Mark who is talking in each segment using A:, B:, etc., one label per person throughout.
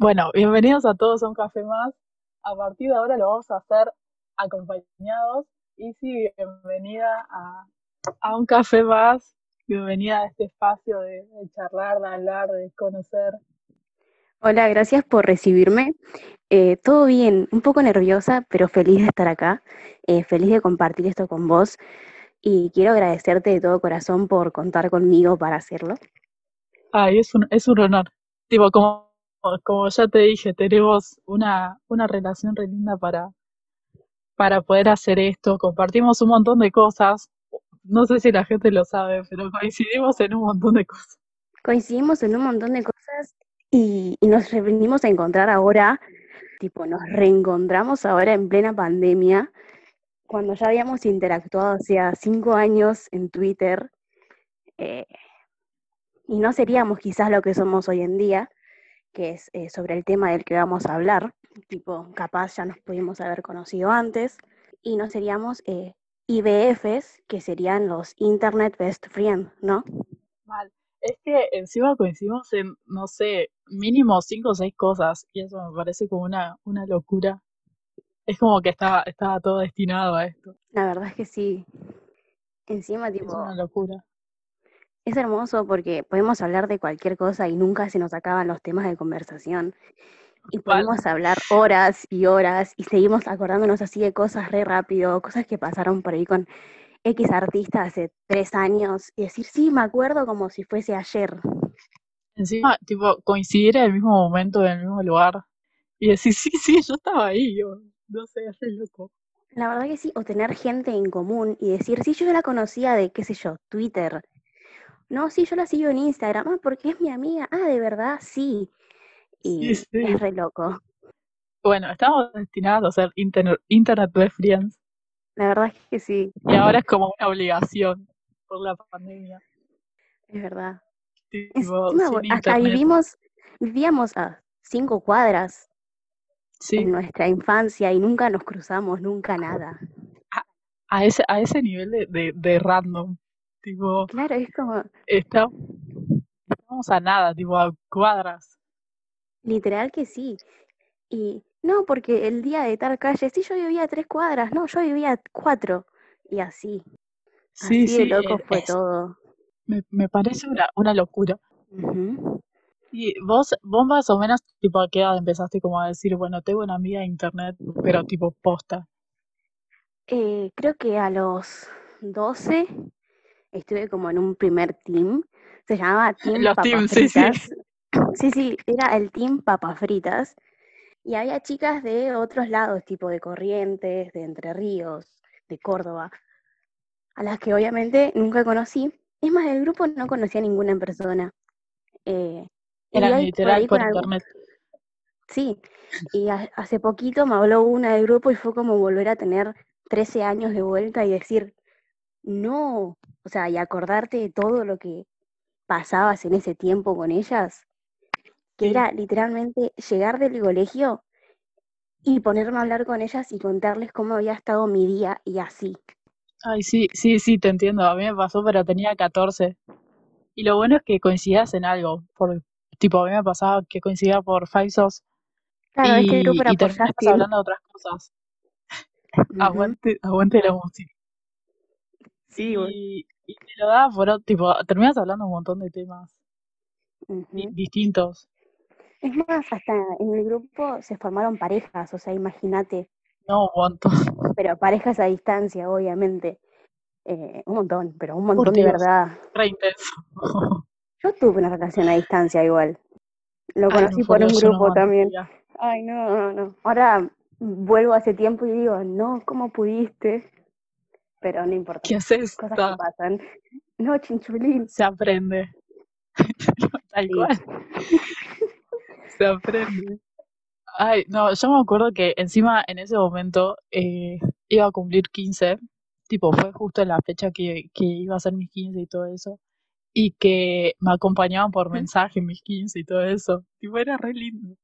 A: Bueno, bienvenidos a todos a un café más. A partir de ahora lo vamos a hacer acompañados. Y sí, bienvenida a, a un café más. Bienvenida a este espacio de, de charlar, de hablar, de conocer.
B: Hola, gracias por recibirme. Eh, todo bien, un poco nerviosa, pero feliz de estar acá, eh, feliz de compartir esto con vos y quiero agradecerte de todo corazón por contar conmigo para hacerlo.
A: Ay, es un, es un honor. Tipo, como, como ya te dije, tenemos una, una relación re linda para, para poder hacer esto. Compartimos un montón de cosas. No sé si la gente lo sabe, pero coincidimos en un montón de cosas.
B: Coincidimos en un montón de cosas y, nos venimos a encontrar ahora, tipo, nos reencontramos ahora en plena pandemia, cuando ya habíamos interactuado hacía cinco años en Twitter, eh, y no seríamos quizás lo que somos hoy en día, que es eh, sobre el tema del que vamos a hablar, tipo, capaz ya nos pudimos haber conocido antes, y no seríamos eh, IBFs, que serían los Internet Best Friends, ¿no?
A: Mal. Es que encima coincidimos en, no sé, mínimo cinco o seis cosas, y eso me parece como una, una locura. Es como que estaba, estaba todo destinado a esto.
B: La verdad es que sí. Encima,
A: Es
B: tipo,
A: una locura.
B: Es hermoso porque podemos hablar de cualquier cosa y nunca se nos acaban los temas de conversación. Y podemos hablar horas y horas y seguimos acordándonos así de cosas re rápido, cosas que pasaron por ahí con X artista hace tres años y decir, sí, me acuerdo como si fuese ayer.
A: Encima, tipo, coincidir en el mismo momento, en el mismo lugar, y decir, sí, sí, yo estaba ahí, yo, no sé, es loco.
B: La verdad que sí, o tener gente en común y decir, sí, yo la conocía de, qué sé yo, Twitter. No, sí, yo la sigo en Instagram. Ah, porque es mi amiga. Ah, de verdad, sí. Y
A: sí.
B: es re loco.
A: Bueno, estamos destinados a ser internet, internet best friends,
B: La verdad es que sí,
A: y ahora es como una obligación por la pandemia.
B: es verdad.
A: Tipo,
B: hasta vivimos, vivíamos a cinco cuadras en nuestra infancia y nunca nos cruzamos, nunca nada.
A: a ese, a ese nivel de, de, de random. Tipo,
B: Claro, es como,
A: está, estamos a nada, tipo, a cuadras.
B: literal que sí. Y no, porque el día de tal calle, sí, yo vivía a tres cuadras, no, yo vivía a cuatro. Y así,
A: Sí,
B: así de
A: sí,
B: loco
A: es-
B: fue todo.
A: me, me parece una, una locura. Y vos, vos más o menos, tipo, a qué edad empezaste como a decir, bueno, tengo una amiga de internet, pero tipo posta.
B: Eh, creo que a los 12 estuve como en un primer team, se llamaba Team
A: Los
B: Papas
A: teams, sí, sí.
B: Fritas. Sí, sí, era el Team Papas Fritas. Y había chicas de otros lados, tipo de Corrientes, de Entre Ríos, de Córdoba, a las que obviamente nunca conocí. Es más, del grupo no conocía a ninguna en persona. Eh,
A: Eran
B: ahí por
A: literal por
B: algún,
A: internet.
B: sí, y ha- hace poquito me habló una del grupo y fue como volver a tener 13 años de vuelta y decir, no, o sea, y acordarte de todo lo que pasabas en ese tiempo con ellas, que
A: Sí.
B: era literalmente llegar del colegio y ponerme a hablar con ellas y contarles cómo había estado mi día y así.
A: Ay, sí, sí, sí, te entiendo. A mí me pasó, pero tenía 14. Y lo bueno es que coincidías en algo. Por, tipo, a mí me pasaba que coincidía por Five Sos
B: Claro, es que el grupo
A: y,
B: era
A: y
B: por
A: hablando de otras cosas. Aguante, aguante la música.
B: Sí,
A: Y, y te lo daba por, tipo, terminas hablando un montón de temas distintos.
B: Es más, hasta en el grupo se formaron parejas, o sea, imagínate,
A: No, un montón.
B: pero parejas a distancia, obviamente. Eh, un montón, pero un montón de verdad.
A: re intenso.
B: Yo tuve una relación a distancia igual. Lo
A: Ay, no,
B: conocí
A: por
B: un
A: no
B: grupo también. Ay, no, no, no. Ahora vuelvo ese tiempo y digo, no, ¿cómo pudiste? Pero no importa,
A: ¿Qué haces?
B: cosas que pasan. No, chinchulín.
A: Se aprende. Tal cual. Se aprende. Ay, no, yo me acuerdo que encima en ese momento eh, iba a cumplir 15, tipo fue justo en la fecha que, que iba a ser mis 15 y todo eso, y que me acompañaban por mensaje en mis 15 y todo eso, tipo era re lindo.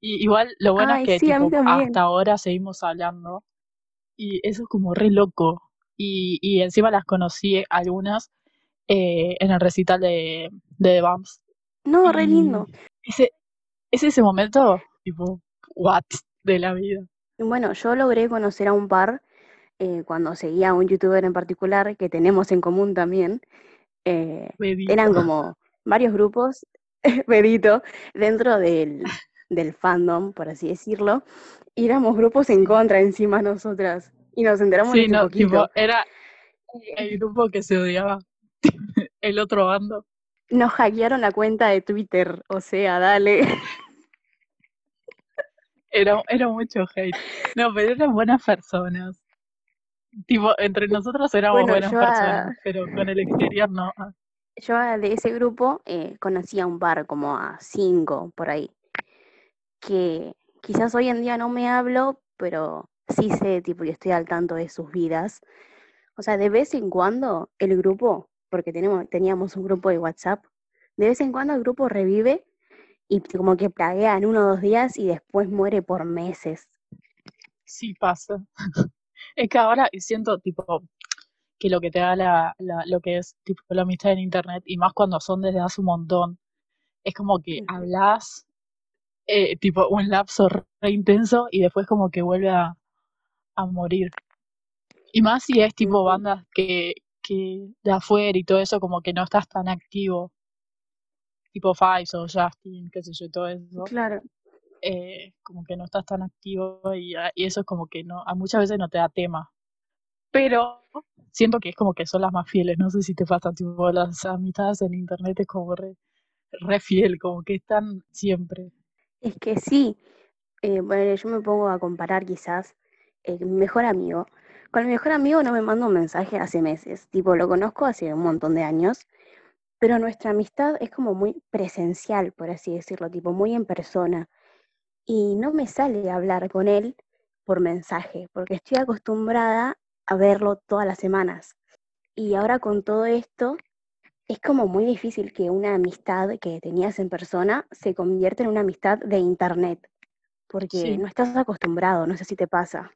A: Y igual lo bueno es que
B: sí,
A: tipo hasta ahora seguimos hablando y eso es como re loco. Y, y encima las conocí algunas eh, en el recital de, de The Bumps.
B: No, re lindo.
A: ese, es ese momento, tipo, what, de la vida.
B: Bueno, yo logré conocer a un par eh, cuando seguía a un youtuber en particular que tenemos en común también. Eh, eran como varios grupos, Pedito, dentro del, del fandom, por así decirlo, y éramos grupos en contra encima nosotras. Y nos enteramos
A: sí, no, Tipo, era el grupo que se odiaba, el otro bando.
B: Nos hackearon la cuenta de Twitter, o sea, dale.
A: Era, era mucho hate. No, pero eran buenas personas. Tipo, entre nosotros éramos buenas personas, pero con el exterior no.
B: Yo de ese grupo eh, conocía un par, como a cinco por ahí, que quizás hoy en día no me hablo, pero sí sé, tipo, y estoy al tanto de sus vidas. O sea, de vez en cuando el grupo, porque tenemos, teníamos un grupo de WhatsApp, de vez en cuando el grupo revive y como que plaguea en uno o dos días y después muere por meses.
A: Sí pasa. es que ahora siento tipo que lo que te da la, lo que es tipo la amistad en internet y más cuando son desde hace un montón, es como que hablas eh, tipo un lapso re intenso y después como que vuelve a, a morir. Y más si es tipo bandas que, que de afuera y todo eso, como que no estás tan activo. Tipo Fives o Justin, qué sé yo, todo eso.
B: Claro.
A: Eh, como que no estás tan activo y, ah, y, eso es como que no, a muchas veces no te da tema. Pero siento que es como que son las más fieles, no sé si te pasa, tipo las amistades en internet es como re, re fiel, como que están siempre.
B: Es que sí, eh, bueno, yo me pongo a comparar quizás mi mejor amigo. Con mi mejor amigo no me mando un mensaje hace meses, tipo lo conozco hace un montón de años, pero nuestra amistad es como muy presencial, por así decirlo, tipo muy en persona. Y no me sale hablar con él por mensaje, porque estoy acostumbrada a verlo todas las semanas. Y ahora con todo esto, es como muy difícil que una amistad que tenías en persona se convierta en una amistad de internet, porque no estás acostumbrado, no sé si te pasa.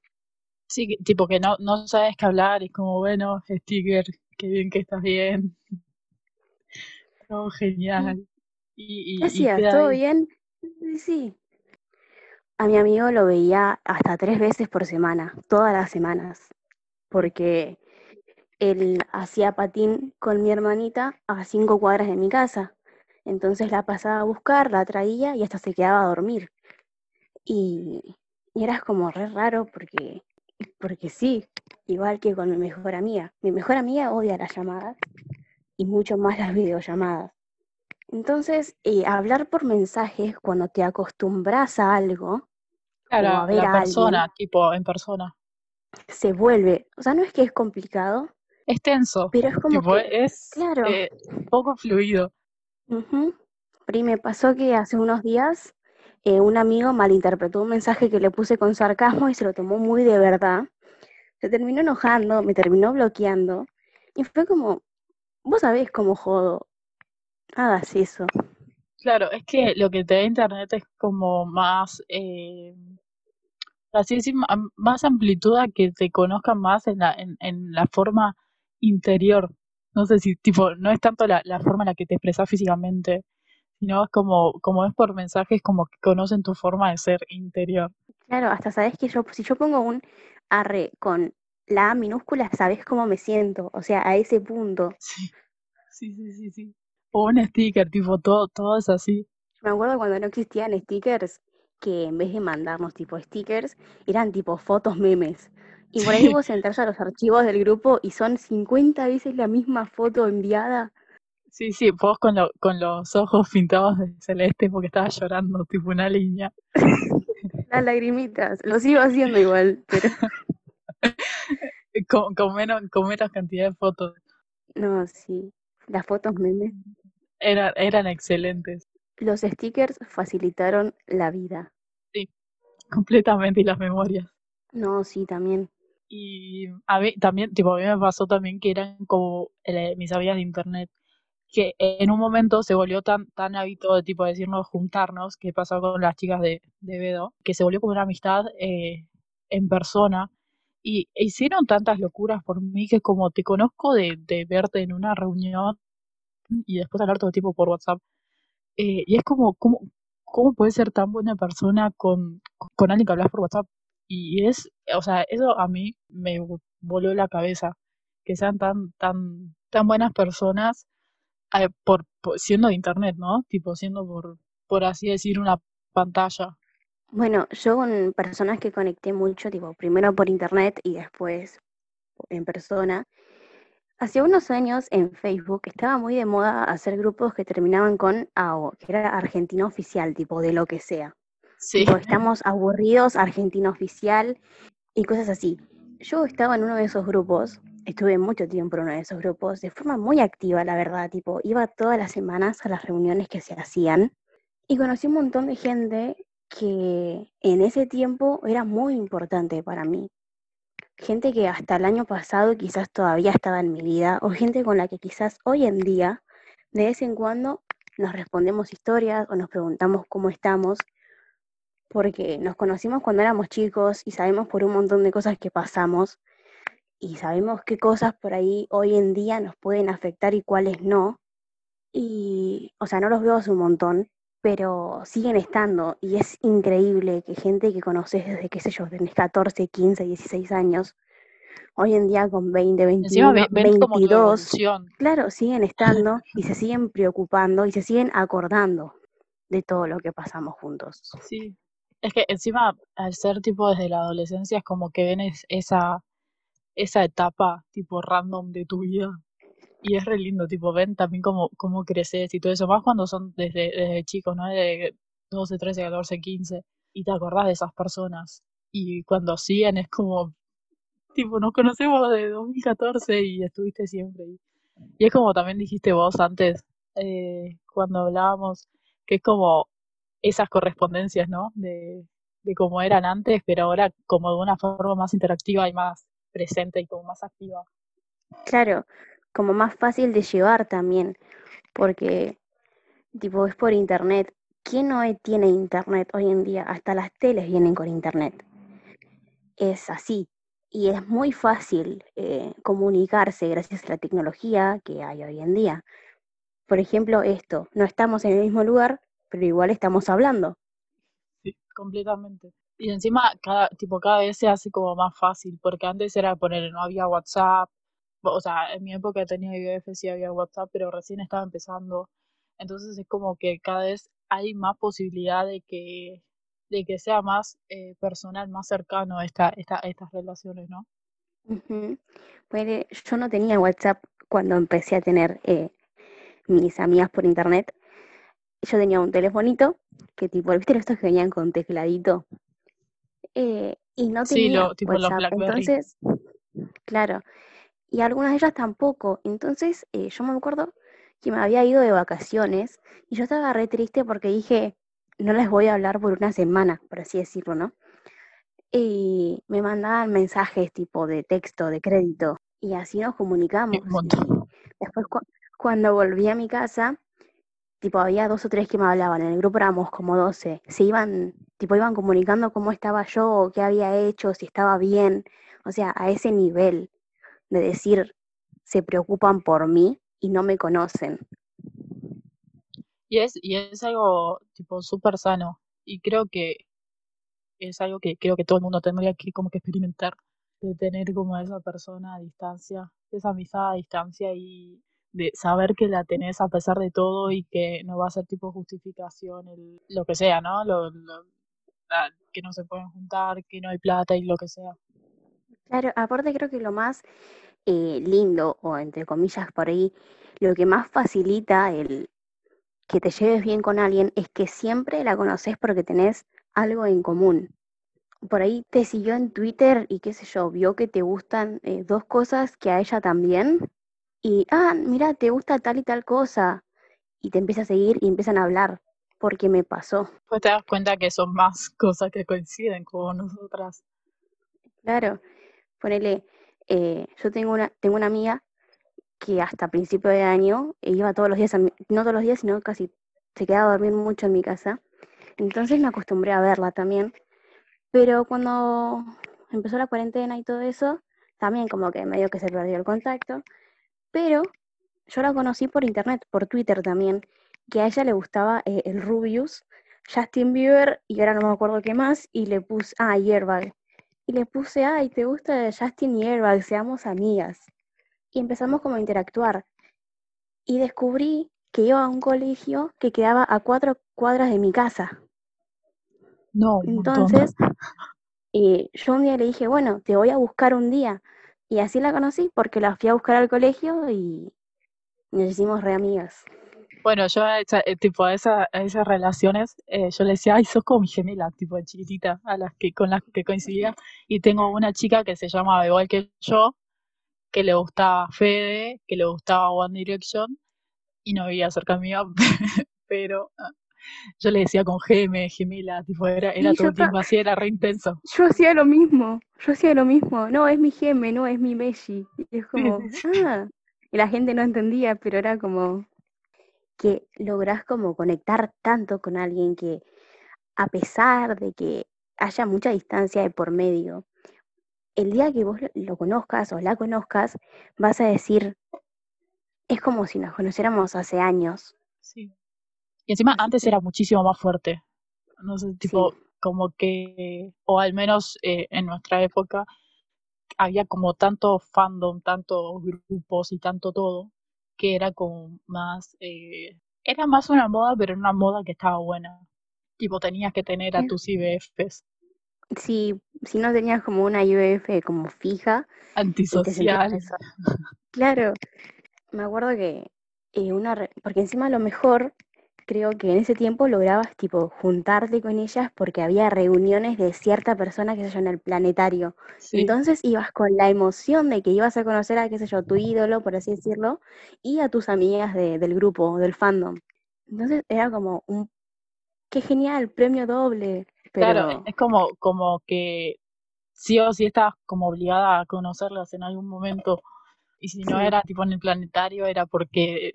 A: Sí, tipo que no, no sabes qué hablar, es como, bueno, sticker, qué bien que estás bien. Todo genial. Y,
B: y, ¿Todo bien? Sí. A mi amigo lo veía hasta tres veces por semana, todas las semanas, porque él hacía patín con mi hermanita a cinco cuadras de mi casa. Entonces la pasaba a buscar, la traía y hasta se quedaba a dormir. Y, y era como re raro porque, porque sí, igual que con mi mejor amiga. Mi mejor amiga odia las llamadas y mucho más las videollamadas. Entonces, eh, hablar por mensajes cuando te acostumbras a algo,
A: claro, a ver la persona, tipo en persona,
B: se vuelve, o sea, no es que es complicado,
A: es tenso.
B: Pero es como que,
A: es claro. Eh, poco fluido.
B: Uh me pasó que hace unos días eh, un amigo malinterpretó un mensaje que le puse con sarcasmo y se lo tomó muy de verdad. Se terminó enojando, me terminó bloqueando. Y fue como, vos sabés cómo jodo, hagas eso.
A: Claro, es que lo que te da internet es como más, eh, así decir, más amplitud a que te conozcan más en la, en, en la forma interior. No sé si, tipo, no es tanto la, la forma en la que te expresas físicamente, sino es como, como es por mensajes, como que conocen tu forma de ser interior.
B: Claro, hasta sabes que yo, si yo pongo un arre con la A minúscula, sabes cómo me siento, o sea, a ese punto.
A: Sí, sí, sí, sí. sí. O un sticker, tipo, todo, todo es así.
B: Me acuerdo cuando no existían stickers, que en vez de mandarnos tipo stickers, eran tipo fotos memes. Y por ahí vos entras a los archivos del grupo y son 50 veces la misma foto enviada.
A: Sí, sí, vos con, lo, con los ojos pintados de celeste porque estabas llorando, tipo una línea.
B: Las lagrimitas, lo sigo haciendo igual, pero...
A: con, con, menos, con menos cantidad de fotos.
B: No, sí, las fotos memes.
A: Era, eran excelentes.
B: Los stickers facilitaron la vida.
A: Sí, completamente, y las memorias.
B: No, sí, también.
A: Y a mí también, tipo, a mí me pasó también que eran como eh, mis amigas de internet, que en un momento se volvió tan, tan hábito de tipo decirnos juntarnos, que pasó con las chicas de, de Bedo, que se volvió como una amistad eh, en persona. Y e hicieron tantas locuras por mí que como te conozco de, de verte en una reunión y después hablar todo el tiempo por WhatsApp, eh, y es como, como, ¿cómo puedes ser tan buena persona con, con alguien que hablas por WhatsApp? Y es, o sea, eso a mí me voló la cabeza, que sean tan, tan, tan buenas personas eh, por, siendo de internet, ¿no? Tipo, siendo por, por así decir, una pantalla.
B: Bueno, yo con personas que conecté mucho, tipo, primero por internet y después en persona. Hace unos años en Facebook estaba muy de moda hacer grupos que terminaban con AO, que era Argentina Oficial, tipo de lo que sea.
A: Sí.
B: estamos aburridos, Argentina Oficial y cosas así. Yo estaba en uno de esos grupos, estuve mucho tiempo en uno de esos grupos, de forma muy activa, la verdad, tipo, iba todas las semanas a las reuniones que se hacían y conocí un montón de gente que en ese tiempo era muy importante para mí. Gente que hasta el año pasado quizás todavía estaba en mi vida, o gente con la que quizás hoy en día, de vez en cuando, nos respondemos historias o nos preguntamos cómo estamos, porque nos conocimos cuando éramos chicos y sabemos por un montón de cosas que pasamos, y sabemos qué cosas por ahí hoy en día nos pueden afectar y cuáles no. Y, o sea, no los veo hace un montón, pero siguen estando y es increíble que gente que conoces desde, qué sé yo, tenés 14, 15, 16 años, hoy en día con 20, 21, 22, claro, siguen estando y se siguen preocupando y se siguen acordando de todo lo que pasamos juntos.
A: Sí, es que encima al ser tipo desde la adolescencia es como que ven esa, esa etapa tipo random de tu vida y es re lindo, tipo, ven también cómo, cómo creces y todo eso, más cuando son desde, desde chicos, ¿no? De 12, 13, 14, 15, y te acordás de esas personas. Y cuando siguen es como, tipo, nos conocemos de 2014 y estuviste siempre. Y, y es como también dijiste vos antes, eh, cuando hablábamos, que es como esas correspondencias, ¿no? De, de cómo eran antes, pero ahora como de una forma más interactiva y más presente y como más activa.
B: Claro, como más fácil de llevar también, porque tipo es por internet. ¿Quién no tiene internet hoy en día? Hasta las teles vienen con internet. Es así. Y es muy fácil eh, comunicarse gracias a la tecnología que hay hoy en día. Por ejemplo, esto, no estamos en el mismo lugar, pero igual estamos hablando.
A: Sí, completamente. Y encima, cada, tipo, cada vez se hace como más fácil, porque antes era poner, no había WhatsApp, o sea, en mi época tenía IBF, sí había WhatsApp, pero recién estaba empezando. Entonces es como que cada vez hay más posibilidad de que, de que sea más eh, personal, más cercano esta, esta, estas relaciones, ¿no?
B: Pues yo no tenía WhatsApp cuando empecé a tener eh, mis amigas por internet. Yo tenía un telefonito que tipo, ¿viste estos que venían con tecladito? Eh, y no tenía sí, WhatsApp. Entonces, claro, y algunas de ellas tampoco. Entonces eh, yo me acuerdo que me había ido de vacaciones y yo estaba re triste porque dije, no les voy a hablar por una semana, por así decirlo, ¿no? Y me mandaban mensajes tipo de texto, de crédito, y así nos comunicamos. después cuando volví a mi casa, tipo había dos o tres que me hablaban, en el grupo éramos como doce, se iban, tipo iban comunicando cómo estaba yo, qué había hecho, si estaba bien, o sea, a ese nivel de decir, se preocupan por mí y no me conocen.
A: Y es, y es algo tipo súper sano. Y creo que es algo que creo que todo el mundo tendría que como que experimentar, de tener como esa persona a distancia, esa amistad a distancia y de saber que la tenés a pesar de todo y que no va a ser tipo justificación, el, lo que sea, ¿no? Lo, que no se pueden juntar, que no hay plata y lo que sea.
B: Claro, aparte creo que lo más eh, lindo, o entre comillas por ahí, lo que más facilita el que te lleves bien con alguien es que siempre la conoces porque tenés algo en común. Por ahí te siguió en Twitter y qué sé yo, vio que te gustan eh, dos cosas que a ella también. Y, ah, mira, te gusta tal y tal cosa. Y te empieza a seguir y empiezan a hablar porque me pasó.
A: Pues te das cuenta que son más cosas que coinciden con nosotras.
B: Claro, ponele, eh, yo tengo una, tengo una amiga que hasta principio de año iba todos los días, no todos los días, sino casi se quedaba a dormir mucho en mi casa. Entonces me acostumbré a verla también. Pero cuando empezó la cuarentena y todo eso, también como que medio que se perdió el contacto. Pero yo la conocí por internet, por Twitter también, que a ella le gustaba eh, el Rubius, Justin Bieber y ahora no me acuerdo qué más, y le puse, ah, Airbag. Y le puse, ay, ¿te gusta Justin y Airbag? Seamos amigas. Y empezamos como a interactuar. Y descubrí que iba a un colegio que quedaba a cuatro cuadras de mi casa.
A: No,
B: Entonces, eh, yo un día le dije, bueno, te voy a buscar un día. Y así la conocí porque la fui a buscar al colegio y nos hicimos re amigas.
A: Bueno, yo a eh, tipo a, esa, a esas relaciones, eh, yo le decía, ay, sos como mi gemela, tipo chiquitita, a las que con las que coincidía. Y tengo una chica que se llamaba igual que yo, que le gustaba Fede, que le gustaba One Direction, y no vivía cerca mía, pero ah, yo le decía con geme, gemela, tipo, era, era todo el tiempo así, era re intenso.
B: Yo hacía lo mismo, yo hacía lo mismo. No, es mi geme, no, es mi Messi. Y es como, ah. Y la gente no entendía, pero era como que lográs como conectar tanto con alguien que a pesar de que haya mucha distancia de por medio, el día que vos lo, lo conozcas o la conozcas, vas a decir, es como si nos conociéramos hace años.
A: Sí. Y encima antes era muchísimo más fuerte. No sé,
B: sí,
A: tipo, como que, o al menos eh, en nuestra época, había como tanto fandom, tantos grupos y tanto todo, que era como más, eh, era más una moda, pero una moda que estaba buena. Tipo, tenías que tener a tus IBFs,
B: si, si no tenías como una IBF como fija
A: antisocial.
B: Claro, me acuerdo que eh, una, re- porque encima a lo mejor creo que en ese tiempo lograbas tipo juntarte con ellas porque había reuniones de cierta persona, qué sé yo, en el planetario.
A: Sí,
B: Entonces ibas con la emoción de que ibas a conocer a, qué sé yo, tu ídolo, por así decirlo, y a tus amigas de- del grupo, del fandom. Entonces era como un, qué genial, premio doble,
A: claro, es como, como que sí o sí estabas como obligada a conocerlas en algún momento. Y si no
B: sí,
A: era tipo en el planetario, era porque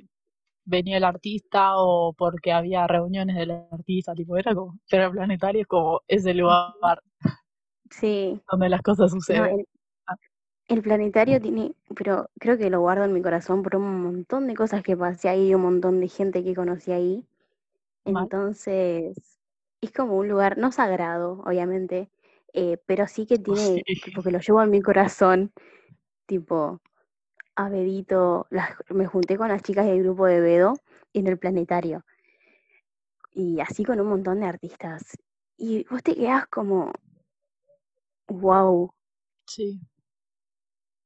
A: venía el artista o porque había reuniones del artista, tipo, era como, pero el planetario es como ese lugar
B: sí.
A: donde las cosas
B: No,
A: suceden.
B: el,
A: Ah,
B: el planetario tiene, pero creo que lo guardo en mi corazón por un montón de cosas que pasé ahí un montón de gente que conocí ahí. Entonces, es como un lugar, no sagrado, obviamente, eh, pero sí que
A: Sí.
B: tiene, tipo, que lo llevo en mi corazón, tipo, a Bedito, las, me junté con las chicas del grupo de Bedo en el planetario, y así con un montón de artistas. Y vos te quedás como, wow,
A: Sí.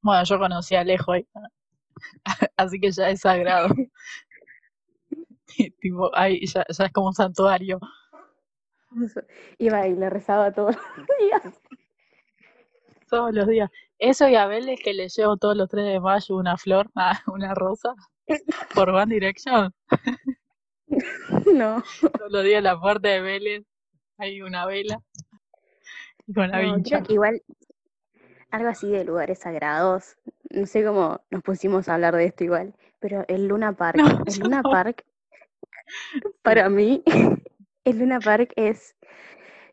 A: Bueno, yo conocí a Alejo ahí, así que ya es sagrado. tipo, ahí ya, ya es como un santuario.
B: iba y le rezaba todos los días.
A: Todos los días. Eso y a Vélez que le llevo todos los 3 de mayo una flor, una rosa, por One Direction.
B: No,
A: Todos los días la puerta de Vélez hay una vela y con la
B: no,
A: vincha.
B: creo que igual algo así de lugares sagrados, no sé cómo nos pusimos a hablar de esto igual, pero el Luna Park,
A: No,
B: el Luna
A: no.
B: Park para mí, el Luna Park es,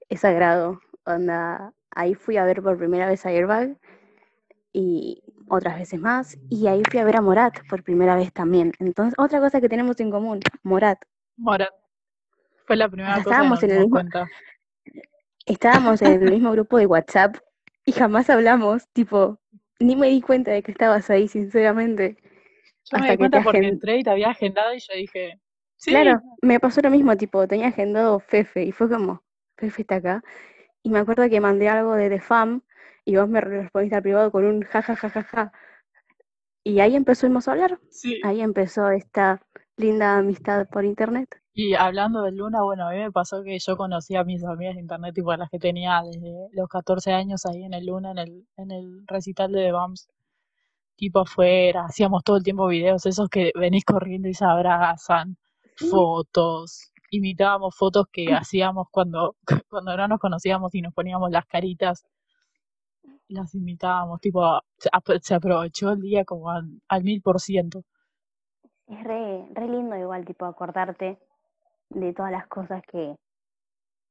B: es sagrado. Onda, ahí fui a ver por primera vez a Airbag y otras veces más, y ahí fui a ver a Morat por primera vez también. Entonces, otra cosa que tenemos en común, Morat.
A: Morat. Fue la primera cosa que nos
B: estábamos en el mismo,
A: cuenta.
B: estábamos en el mismo grupo de WhatsApp y jamás hablamos, tipo, ni me di cuenta de que estabas ahí, sinceramente,
A: Yo me di
B: que
A: cuenta porque
B: agen...
A: entré y te había agendado y yo dije, sí,
B: Claro, me pasó lo mismo, tipo, tenía agendado Fefe y fue como, Fefe está acá. Y me acuerdo que mandé algo de The Fam y vos me respondiste al privado con un ja ja ja ja ja. Y ahí empezamos a hablar.
A: sí.
B: Ahí empezó esta linda amistad por internet.
A: Y hablando de Luna, bueno, a mí me pasó que yo conocí a mis amigas de internet, tipo a las que tenía desde los 14 años ahí en el Luna, en el, en el recital de The Bums, tipo afuera, hacíamos todo el tiempo videos, esos que venís corriendo y se abrazan,
B: Sí,
A: fotos, imitábamos fotos que hacíamos cuando, cuando no nos conocíamos y nos poníamos las caritas, las imitábamos, tipo, se, ap- se aprovechó el día como al, mil por ciento.
B: es re, re lindo igual, tipo, acordarte de todas las cosas que,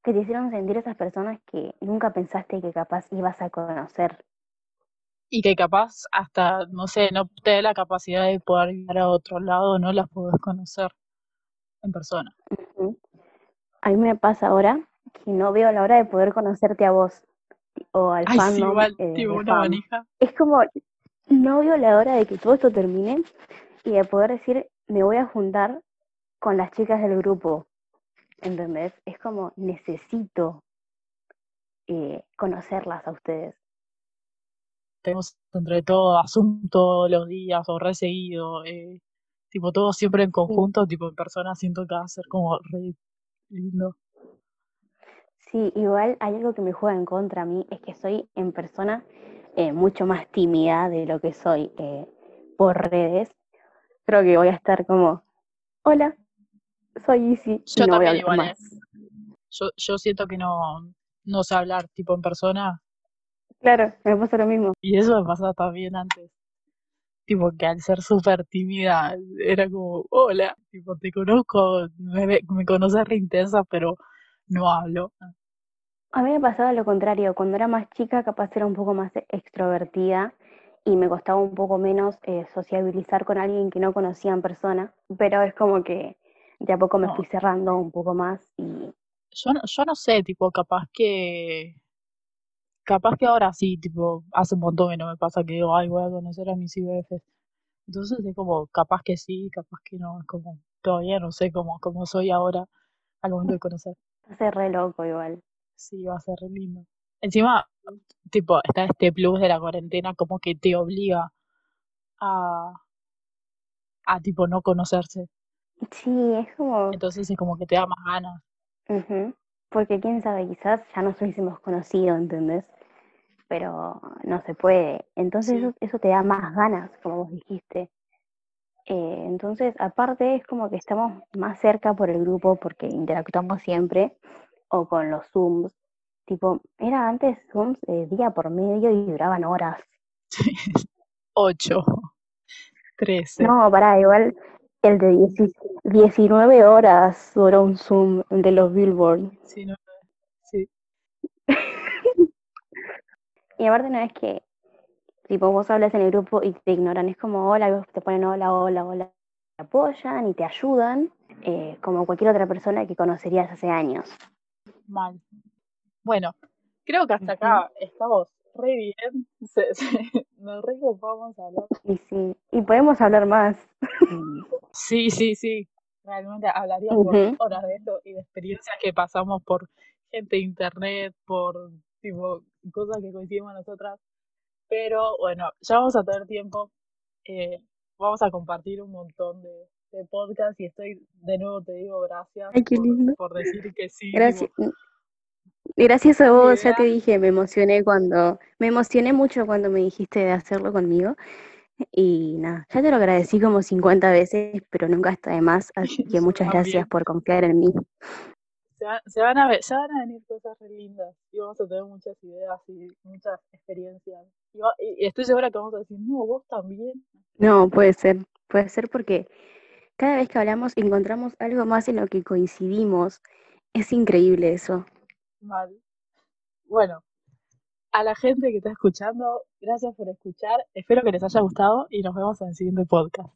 B: que te hicieron sentir esas personas que nunca pensaste que capaz ibas a conocer.
A: y que capaz hasta, no sé, no te dé la capacidad de poder ir a otro lado, no las podés conocer en persona.
B: A mí me pasa ahora que no veo la hora de poder conocerte a vos o al
A: Ay, sí,
B: fandom
A: igual,
B: eh,
A: tipo una manija.
B: Es como, no veo la hora de que todo esto termine y de poder decir, me voy a juntar con las chicas del grupo, ¿entendés? Es como, necesito eh, conocerlas a ustedes.
A: Tenemos entre todo todos los días o re seguido. eh, tipo, todo siempre en
B: Sí.
A: conjunto, tipo en persona, siento que va a ser como re lindo.
B: Sí, igual hay algo que me juega en contra a mí, es que soy en persona eh, mucho más tímida de lo que soy eh, por redes. Creo que voy a estar como, hola, soy Izzy y
A: Yo
B: no voy a
A: también
B: hablar
A: igual, ¿eh?
B: más.
A: Yo, yo siento que no, no sé hablar, tipo en persona,
B: Claro, me pasa lo mismo.
A: y eso me pasaba también antes. Tipo, que al ser súper tímida, era como, hola, tipo, te conozco, me, me conoces re intensa, pero no hablo.
B: A mí me pasaba lo contrario, cuando era más chica capaz era un poco más extrovertida y me costaba un poco menos eh, sociabilizar con alguien que no conocía en persona, pero es como que de a poco me
A: No,
B: fui cerrando un poco más y
A: yo no, yo no sé, tipo, capaz que, capaz que ahora sí, tipo, hace un montón que no me pasa que digo, ay, voy a conocer a mis IBFs. Entonces es como, capaz que sí, capaz que no, es como, todavía no sé cómo, cómo soy ahora al momento de conocer.
B: hace re loco igual.
A: Sí, va a ser re lindo. Encima, tipo, está este plus de la cuarentena como que te obliga a, a tipo no conocerse.
B: Sí, es como,
A: Entonces es como que te da más ganas.
B: porque quién sabe, quizás ya nos hubiésemos conocido, ¿entendés? Pero no se puede. Entonces
A: Sí,
B: eso, eso te da más ganas, como vos dijiste. Eh, entonces, aparte es como que estamos más cerca por el grupo porque interactuamos siempre o con los Zooms. Tipo, era antes Zooms eh, día por medio y duraban horas.
A: 8, 13.
B: No, pará, igual el de 10 19 horas duró un Zoom, el de los Billboard.
A: Sí, no, sí.
B: Y aparte no es que, tipo, vos hablas en el grupo y te ignoran, es como hola, y vos te ponen hola, hola, hola, te apoyan y te ayudan, eh, como cualquier otra persona que conocerías hace años.
A: Mal. Bueno, creo que hasta acá estamos re bien. Se, se- nos re vamos a hablar.
B: Y sí, y podemos hablar más.
A: Sí, sí, sí. Realmente hablaría por
B: Ujú.
A: horas de esto y de experiencias que pasamos por gente de internet, por tipo cosas que coincidimos nosotras. Pero bueno, ya vamos a tener tiempo. eh, vamos a compartir un montón de, de podcasts y estoy de nuevo te digo gracias
B: Ay, qué
A: por,
B: lindo.
A: por decir que sí,
B: Gracias. Gracias a vos, ya te dije, me emocioné cuando, me emocioné mucho cuando me dijiste de hacerlo conmigo. Y nada, ya te lo agradecí como 50 veces, pero nunca está de más, así que muchas gracias por confiar en mí.
A: Se, va- se van a ver, ya van a venir cosas re lindas y vamos a tener muchas ideas y muchas experiencias. Y, va- y- y estoy segura que vamos a decir, no, vos también.
B: No, puede ser, puede ser porque cada vez que hablamos encontramos algo más en lo que coincidimos. Es increíble eso.
A: Mal. Bueno, a la gente que está escuchando, gracias por escuchar. Espero que les haya gustado y nos vemos en el siguiente podcast.